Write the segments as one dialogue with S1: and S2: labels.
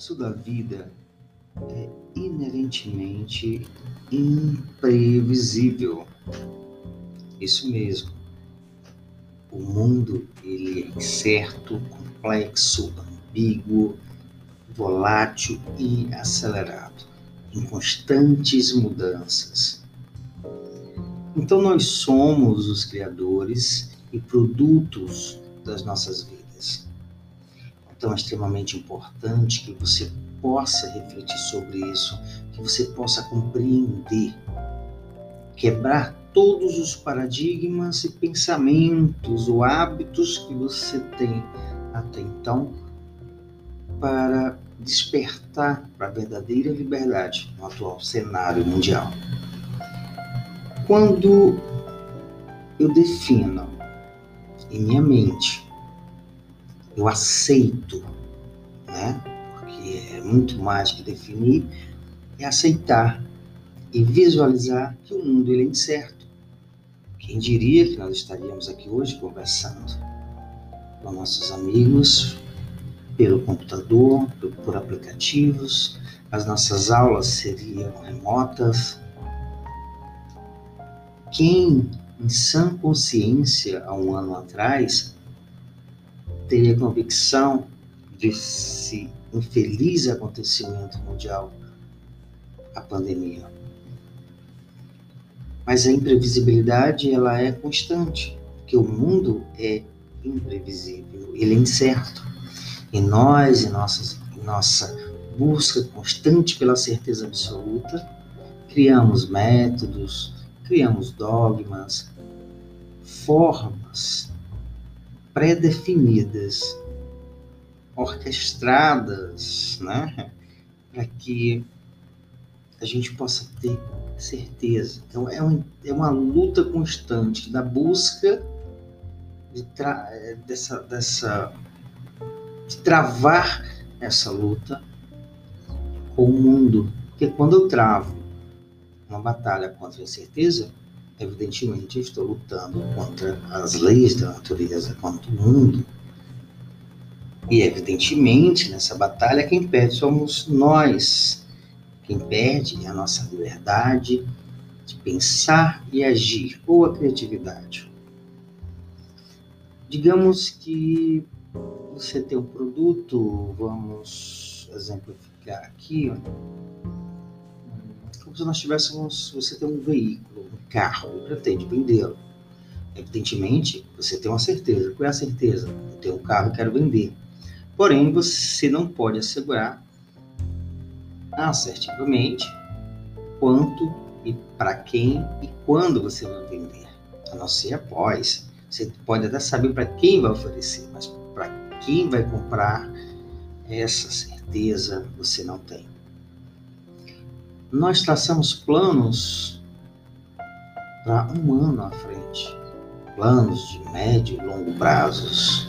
S1: fluxo da vida é inerentemente imprevisível. Isso mesmo. O mundo ele é incerto, complexo, ambíguo, volátil e acelerado, em constantes mudanças. Então nós somos os criadores e produtos das nossas vidas. É extremamente importante que você possa refletir sobre isso, que você possa compreender, quebrar todos os paradigmas e pensamentos ou hábitos que você tem até então para despertar para a verdadeira liberdade no atual cenário mundial. Quando eu defino em minha mente, eu aceito, né? Porque é muito mais que definir, é aceitar e visualizar que o mundo ele é incerto. Quem diria que nós estaríamos aqui hoje conversando com nossos amigos pelo computador, por aplicativos, as nossas aulas seriam remotas. Quem, em sã consciência, há um ano atrás, teria convicção desse infeliz acontecimento mundial, a pandemia? Mas a imprevisibilidade ela é constante, porque o mundo é imprevisível, ele é incerto. E nós, em nossas, nossa busca constante pela certeza absoluta, criamos métodos, criamos dogmas, formas pré-definidas, orquestradas, né? Para que a gente possa ter certeza. Então, é, um, é uma luta constante da busca de dessa, dessa, de travar essa luta com o mundo. Porque quando eu travo uma batalha contra a incerteza, evidentemente eu estou lutando contra as leis da natureza, contra o mundo. E evidentemente nessa batalha quem perde somos nós, quem perde é a nossa liberdade de pensar e agir, ou a criatividade. Digamos que você tem um produto, vamos exemplificar aqui, como se nós tivéssemos, você tem um veículo, um carro, e pretende vendê-lo. Evidentemente, você tem uma certeza. Qual é a certeza? Eu tenho um carro e quero vender. Porém, você não pode assegurar assertivamente quanto e para quem e quando você vai vender. A não ser após. Você pode até saber para quem vai oferecer, mas para quem vai comprar, essa certeza você não tem. Nós traçamos planos para um ano à frente, planos de médio e longo prazos.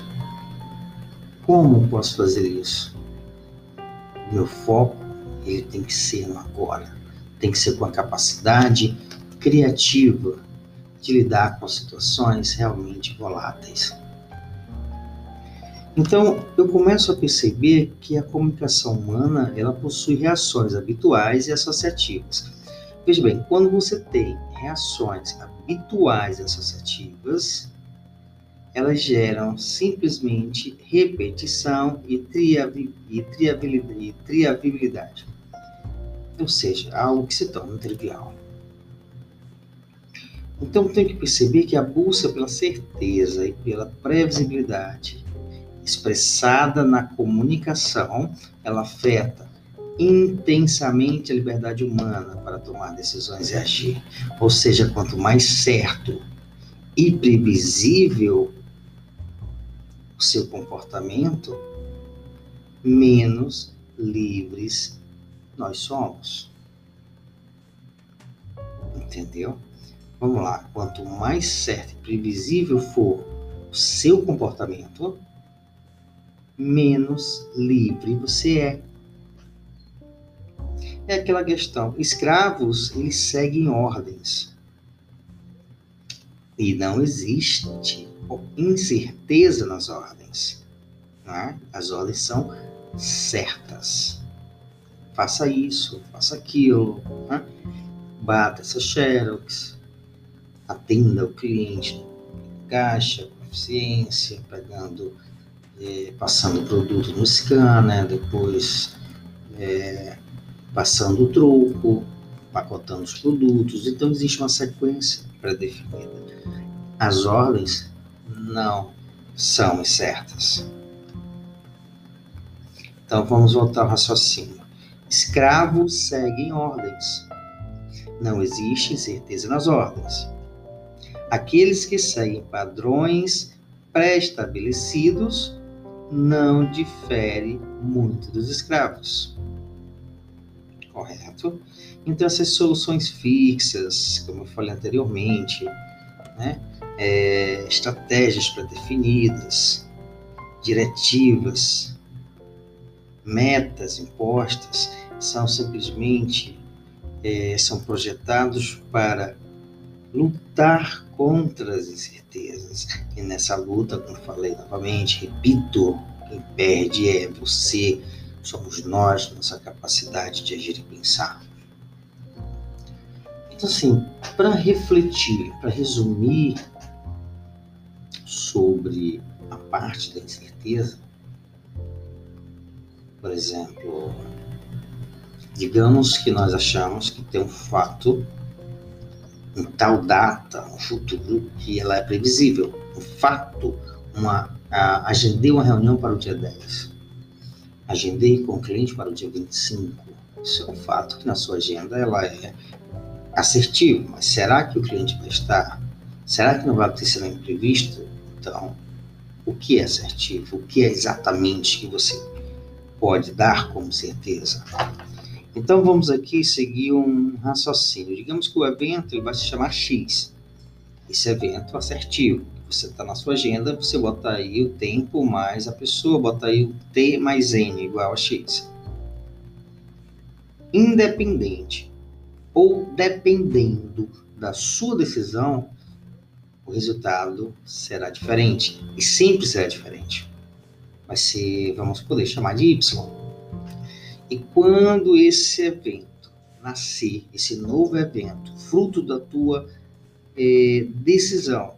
S1: Como posso fazer isso? Meu foco ele tem que ser no agora. Tem que ser com a capacidade criativa de lidar com situações realmente voláteis. Então, eu começo a perceber que a comunicação humana, ela possui reações habituais e associativas. Veja bem, quando você tem reações habituais e associativas, elas geram simplesmente repetição e, triabilidade, ou seja, algo que se torna trivial. Então tem que perceber que a busca pela certeza e pela previsibilidade expressada na comunicação, ela afeta intensamente a liberdade humana para tomar decisões e agir. Ou seja, quanto mais certo e previsível o seu comportamento, menos livres nós somos. Entendeu? Vamos lá. Quanto mais certo e previsível for o seu comportamento, menos livre você é. É aquela questão. Escravos, eles seguem ordens. E não existe incerteza nas ordens. Né? As ordens são certas. faça isso, faça aquilo, né? bata essa xerox, atenda o cliente, caixa, eficiência, pegando, é, passando o produto no scanner, depois é, passando o troco, pacotando os produtos. Então existe uma sequência pré-definida. As ordens não são certas. Então vamos voltar ao raciocínio. Escravos seguem ordens. Não existe certeza nas ordens. Aqueles que seguem padrões pré-estabelecidos não diferem muito dos escravos. Correto? Então, essas soluções fixas, como eu falei anteriormente, né? É, estratégias pré-definidas, diretivas, metas impostas, são simplesmente é, são projetados para lutar contra as incertezas. E nessa luta, como falei novamente, repito, quem perde é você, somos nós, nossa capacidade de agir e pensar. Então, assim, para refletir, para resumir sobre a parte da incerteza, por exemplo, digamos que nós achamos que tem um fato em tal data, no futuro, que ela é previsível. Um fato, uma, a, agendei uma reunião para o dia 10. Agendei com o cliente para o dia 25. Isso é um fato que na sua agenda ela é assertivo, mas será que o cliente vai estar? Será que não vai acontecer nenhum imprevisto? Então, o que é assertivo? O que é exatamente que você pode dar como certeza? Então vamos aqui seguir um raciocínio. Digamos que o evento ele vai se chamar X. Esse evento assertivo. Você está na sua agenda, você bota aí o tempo mais a pessoa, bota aí o T mais N igual a X. Independente ou dependendo da sua decisão, o resultado será diferente. E sempre será diferente. Ser, vamos poder chamar de Y e quando esse evento nascer, esse novo evento, fruto da tua é, decisão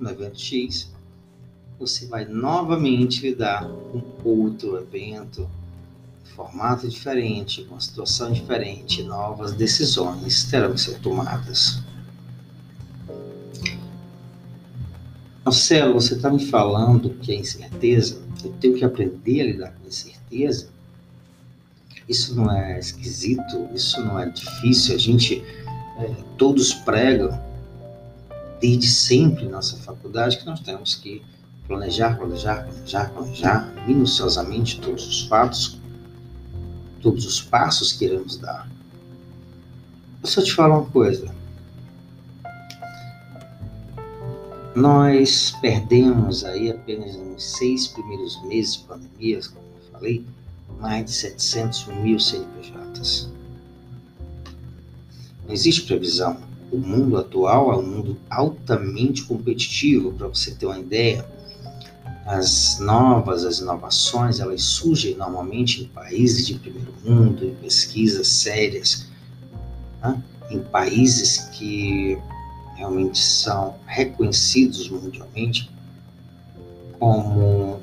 S1: no evento X, você vai novamente lidar com outro evento, formato diferente, com situação diferente, novas decisões terão que ser tomadas. Marcelo, você está me falando que é incerteza, eu tenho que aprender a lidar com incerteza. Isso não é esquisito, isso não é difícil. A gente, é, todos pregam, desde sempre na nossa faculdade, que nós temos que planejar, planejar, planejar, planejar minuciosamente todos os fatos, todos os passos que iremos dar. Eu só te falar uma coisa. Nós perdemos aí apenas nos seis primeiros meses de pandemia, como eu falei, mais de 700 mil CNPJs. Não existe previsão. O mundo atual é um mundo altamente competitivo, para você ter uma ideia. As novas, as inovações, elas surgem normalmente em países de primeiro mundo, em pesquisas sérias, né? em países que realmente são reconhecidos mundialmente como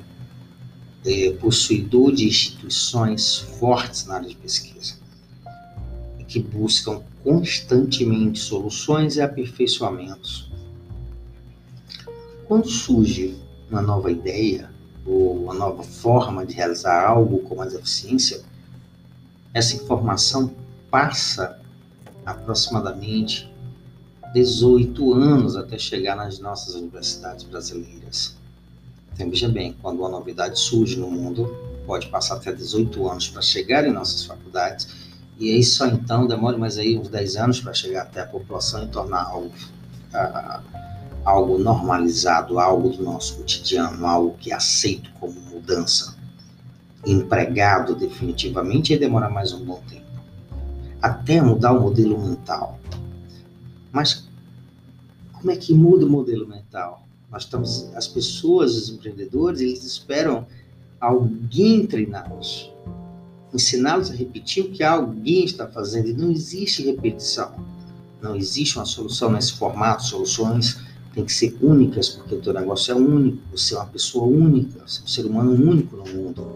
S1: é, possuidor de instituições fortes na área de pesquisa, que buscam constantemente soluções e aperfeiçoamentos. Quando surge uma nova ideia ou uma nova forma de realizar algo com mais eficiência, essa informação passa aproximadamente 18 anos até chegar nas nossas universidades brasileiras. Então, veja bem, quando uma novidade surge no mundo, pode passar até 18 anos para chegar em nossas faculdades, e aí só então demora mais aí uns 10 anos para chegar até a população e tornar algo, uh, algo normalizado, algo do nosso cotidiano, algo que é aceito como mudança. Empregado definitivamente, aí demora mais um bom tempo. Até mudar o modelo mental. Mas como é que muda o modelo mental? Nós estamos, as pessoas, os empreendedores, eles esperam alguém treiná-los. ensiná-los a repetir o que alguém está fazendo. E não existe repetição. Não existe uma solução nesse formato. Soluções têm que ser únicas, porque o teu negócio é único. Você é uma pessoa única. Você é um ser humano único no mundo.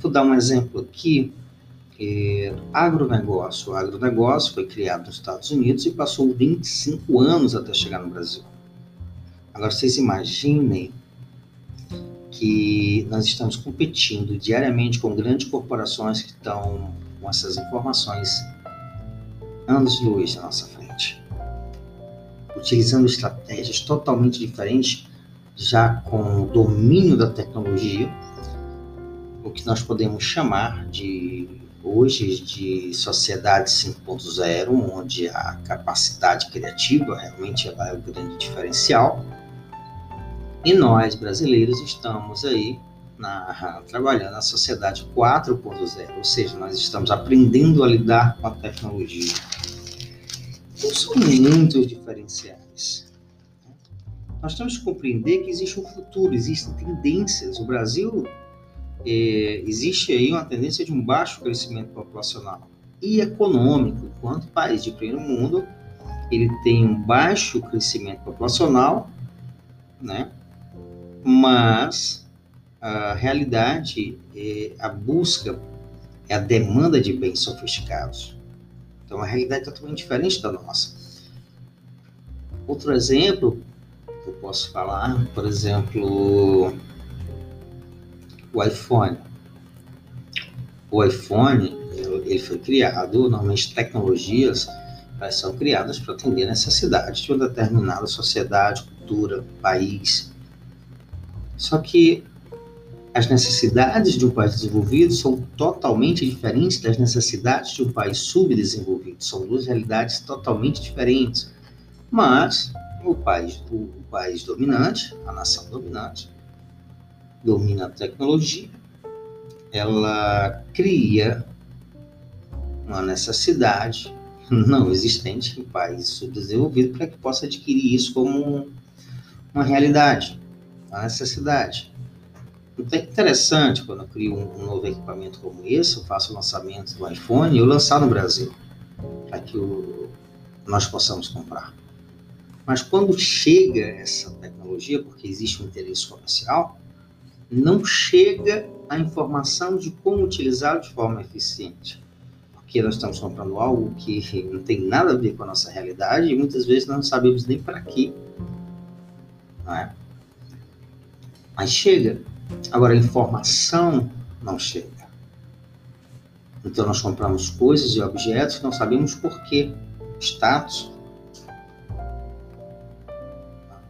S1: Vou dar um exemplo aqui. É, agronegócio. O agronegócio foi criado nos Estados Unidos e passou 25 anos até chegar no Brasil. Agora, vocês imaginem que nós estamos competindo diariamente com grandes corporações que estão com essas informações anos de luz na nossa frente, utilizando estratégias totalmente diferentes, já com o domínio da tecnologia, o que nós podemos chamar de hoje de sociedade 5.0, onde a capacidade criativa realmente é o grande diferencial e nós, brasileiros, estamos aí na, trabalhando na sociedade 4.0, ou seja, nós estamos aprendendo a lidar com a tecnologia. Então, são muitos diferenciais. Nós temos que compreender que existe um futuro, existem tendências. O Brasil, é, existe aí uma tendência de um baixo crescimento populacional e econômico. Enquanto país de primeiro mundo, ele tem um baixo crescimento populacional, né? Mas a realidade é a busca, é a demanda de bens sofisticados. Então, a realidade é totalmente diferente da nossa. Outro exemplo que eu posso falar, por exemplo, o iPhone. O iPhone, ele foi criado, normalmente tecnologias são criadas para atender necessidades de uma determinada sociedade, cultura, país, só que as necessidades de um país desenvolvido são totalmente diferentes das necessidades de um país subdesenvolvido. São duas realidades totalmente diferentes. Mas o país, o, o país dominante, a nação dominante, domina a tecnologia, ela cria uma necessidade não existente em país subdesenvolvido para que possa adquirir isso como uma realidade a necessidade. Então é interessante quando eu crio um, um, novo equipamento como esse, eu faço o lançamento do iPhone e eu lançar no Brasil, para que o, nós possamos comprar. Mas quando chega essa tecnologia, porque existe um interesse comercial, não chega a informação de como utilizá-lo de forma eficiente. Porque nós estamos comprando algo que não tem nada a ver com a nossa realidade e muitas vezes não sabemos nem para quê. Não é? Mas chega. Agora, a informação não chega. Então, nós compramos coisas e objetos que não sabemos porquê, status.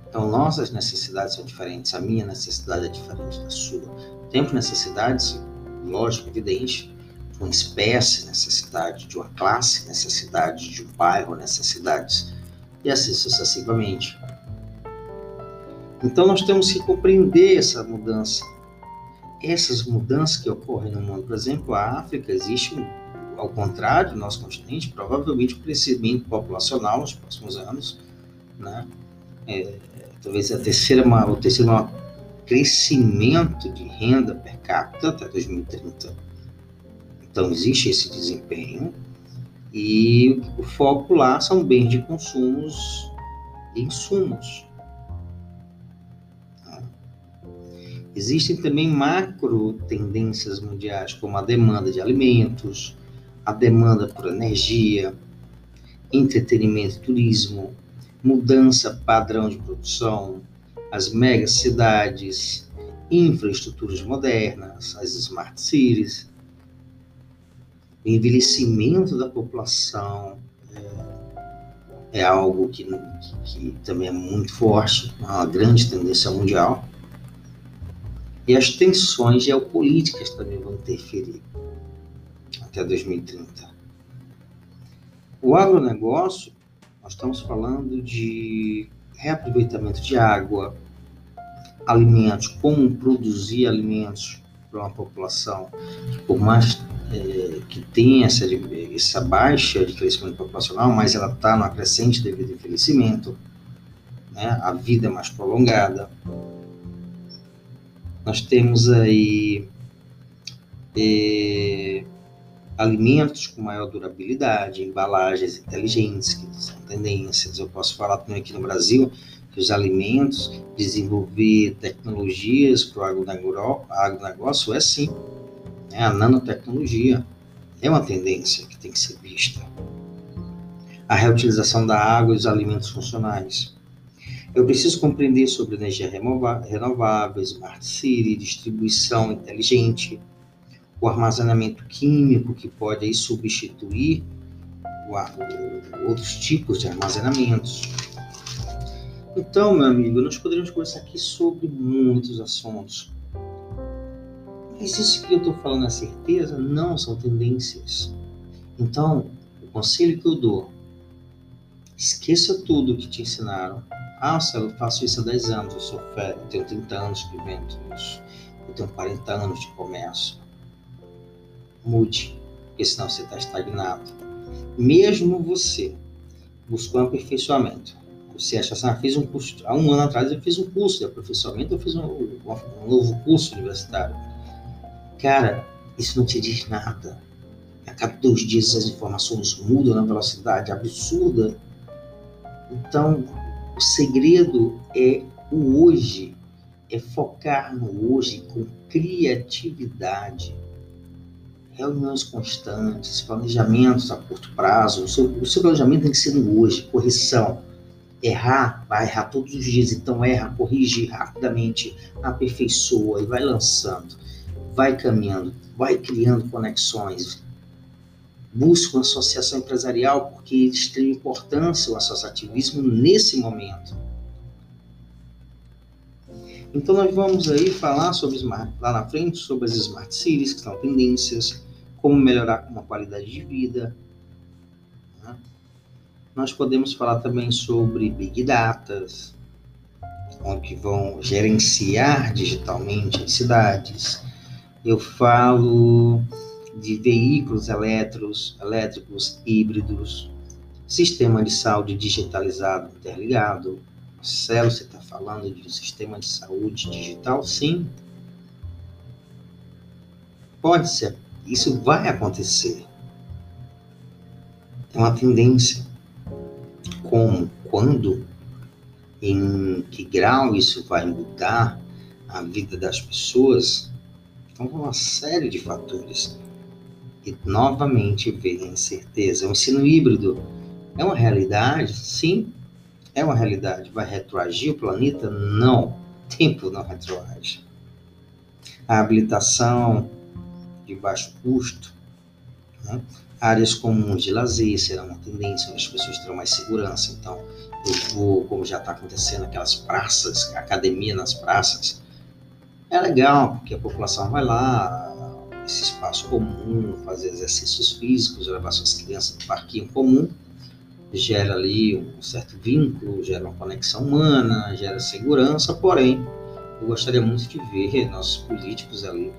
S1: Então, nossas necessidades são diferentes. A minha necessidade é diferente da sua. Temos necessidades, lógico, evidente, de uma espécie, necessidade de uma classe, necessidade de um bairro, necessidades, e assim sucessivamente. Então nós temos que compreender essa mudança. Essas mudanças que ocorrem no mundo, por exemplo, a África existe, ao contrário do nosso continente, provavelmente um crescimento populacional nos próximos anos, né? É, talvez a terceira, o terceiro maior crescimento de renda per capita até 2030. Então existe esse desempenho e o foco lá são bens de consumos e insumos. Existem também macro tendências mundiais, como a demanda de alimentos, a demanda por energia, entretenimento, turismo, mudança padrão de produção, as megacidades, infraestruturas modernas, as smart cities, o envelhecimento da população é, é algo que, que, que também é muito forte, uma grande tendência mundial. E as tensões geopolíticas também vão interferir até 2030. O agronegócio, nós estamos falando de reaproveitamento de água, alimentos, como produzir alimentos para uma população que, por mais é, que tenha essa, essa baixa de crescimento populacional, mas ela está no crescente devido ao envelhecimento, né? a vida é mais prolongada, nós temos aí é, alimentos com maior durabilidade, embalagens inteligentes, que são tendências. Eu posso falar também aqui no Brasil que os alimentos, desenvolver tecnologias para o agronegócio é sim. É a nanotecnologia é uma tendência que tem que ser vista. A reutilização da água e os alimentos funcionais. Eu preciso compreender sobre energia renovável, smart city, distribuição inteligente, o armazenamento químico que pode aí substituir outros tipos de armazenamentos. Então, meu amigo, nós poderíamos conversar aqui sobre muitos assuntos. Mas isso que eu estou falando é certeza? Não, são tendências. Então, o conselho que eu dou, esqueça tudo que te ensinaram. Ah, Marcelo, eu faço isso há 10 anos, eu sou eu tenho 30 anos de vivendo isso, eu tenho 40 anos de comércio mude, porque senão você está estagnado. Mesmo você buscou um aperfeiçoamento, você acha assim, ah, fiz um curso, há um ano atrás eu fiz um curso de aperfeiçoamento, eu fiz um, um novo curso universitário. Cara, isso não te diz nada. A cada dois dias as informações mudam na velocidade absurda. Então, o segredo é o hoje, é focar no hoje com criatividade reuniões constantes, planejamentos a curto prazo. O seu, o seu planejamento tem que ser no hoje, correção. Errar, vai errar todos os dias, então erra, corrige rapidamente, aperfeiçoa e vai lançando, vai caminhando, vai criando conexões. Busca uma associação empresarial porque eles têm importância o associativismo nesse momento. Então nós vamos aí falar sobre smart, lá na frente sobre as smart cities, que são tendências, como melhorar uma qualidade de vida. Né? Nós podemos falar também sobre Big Data, onde vão gerenciar digitalmente as cidades. Eu falo de veículos elétricos, elétricos híbridos, sistema de saúde digitalizado interligado. Marcelo, você está falando de um sistema de saúde digital? Sim. Pode ser isso vai acontecer. É uma tendência. Como, quando, em que grau isso vai mudar a vida das pessoas? Então, uma série de fatores. Novamente vem a incerteza. O ensino híbrido é uma realidade? Sim, é uma realidade. Vai retroagir o planeta? Não. Tempo não retroage. A habilitação de baixo custo, né? áreas comuns de lazer serão uma tendência, as pessoas terão mais segurança. Então, eu vou, como já está acontecendo, aquelas praças, academia nas praças, é legal, porque a população vai lá, esse espaço comum, fazer exercícios físicos, levar suas crianças no parquinho comum, gera ali um certo vínculo, gera uma conexão humana, gera segurança, porém, eu gostaria muito de ver nossos políticos ali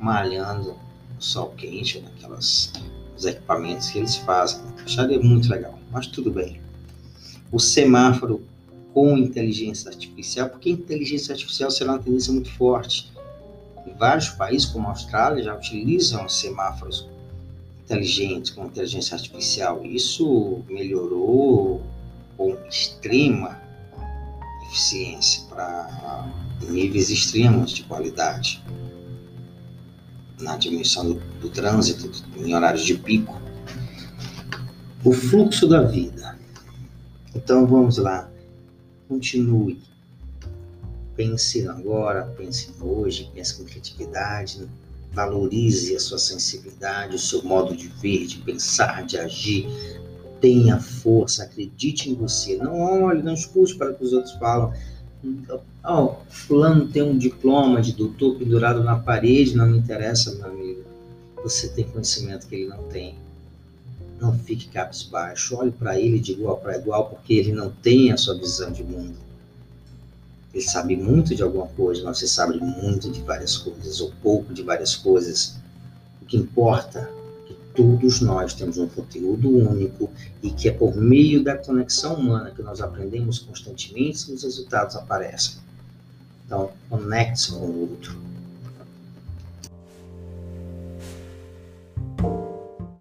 S1: malhando no sol quente, naquelas os equipamentos que eles fazem. Acharia muito legal, mas tudo bem. O semáforo com inteligência artificial, porque inteligência artificial será uma tendência muito forte. Vários países, como a Austrália, já utilizam semáforos inteligentes com inteligência artificial. Isso melhorou com extrema eficiência para níveis extremos de qualidade na diminuição do, do trânsito em horários de pico. O fluxo da vida. Então vamos lá. Continue. Pense agora, pense hoje, pense com criatividade, valorize a sua sensibilidade, o seu modo de ver, de pensar, de agir. Tenha força, acredite em você. Não olhe, não escute para o que os outros falam Oh, fulano tem um diploma de doutor pendurado na parede, não me interessa, meu amigo. Você tem conhecimento que ele não tem. Não fique cabisbaixo. Olhe para ele de igual para igual, porque ele não tem a sua visão de mundo. Ele sabe muito de alguma coisa, mas você sabe muito de várias coisas, ou pouco de várias coisas. O que importa todos nós temos um conteúdo único e que é por meio da conexão humana que nós aprendemos constantemente e os resultados aparecem. Então, conecte-se com o outro.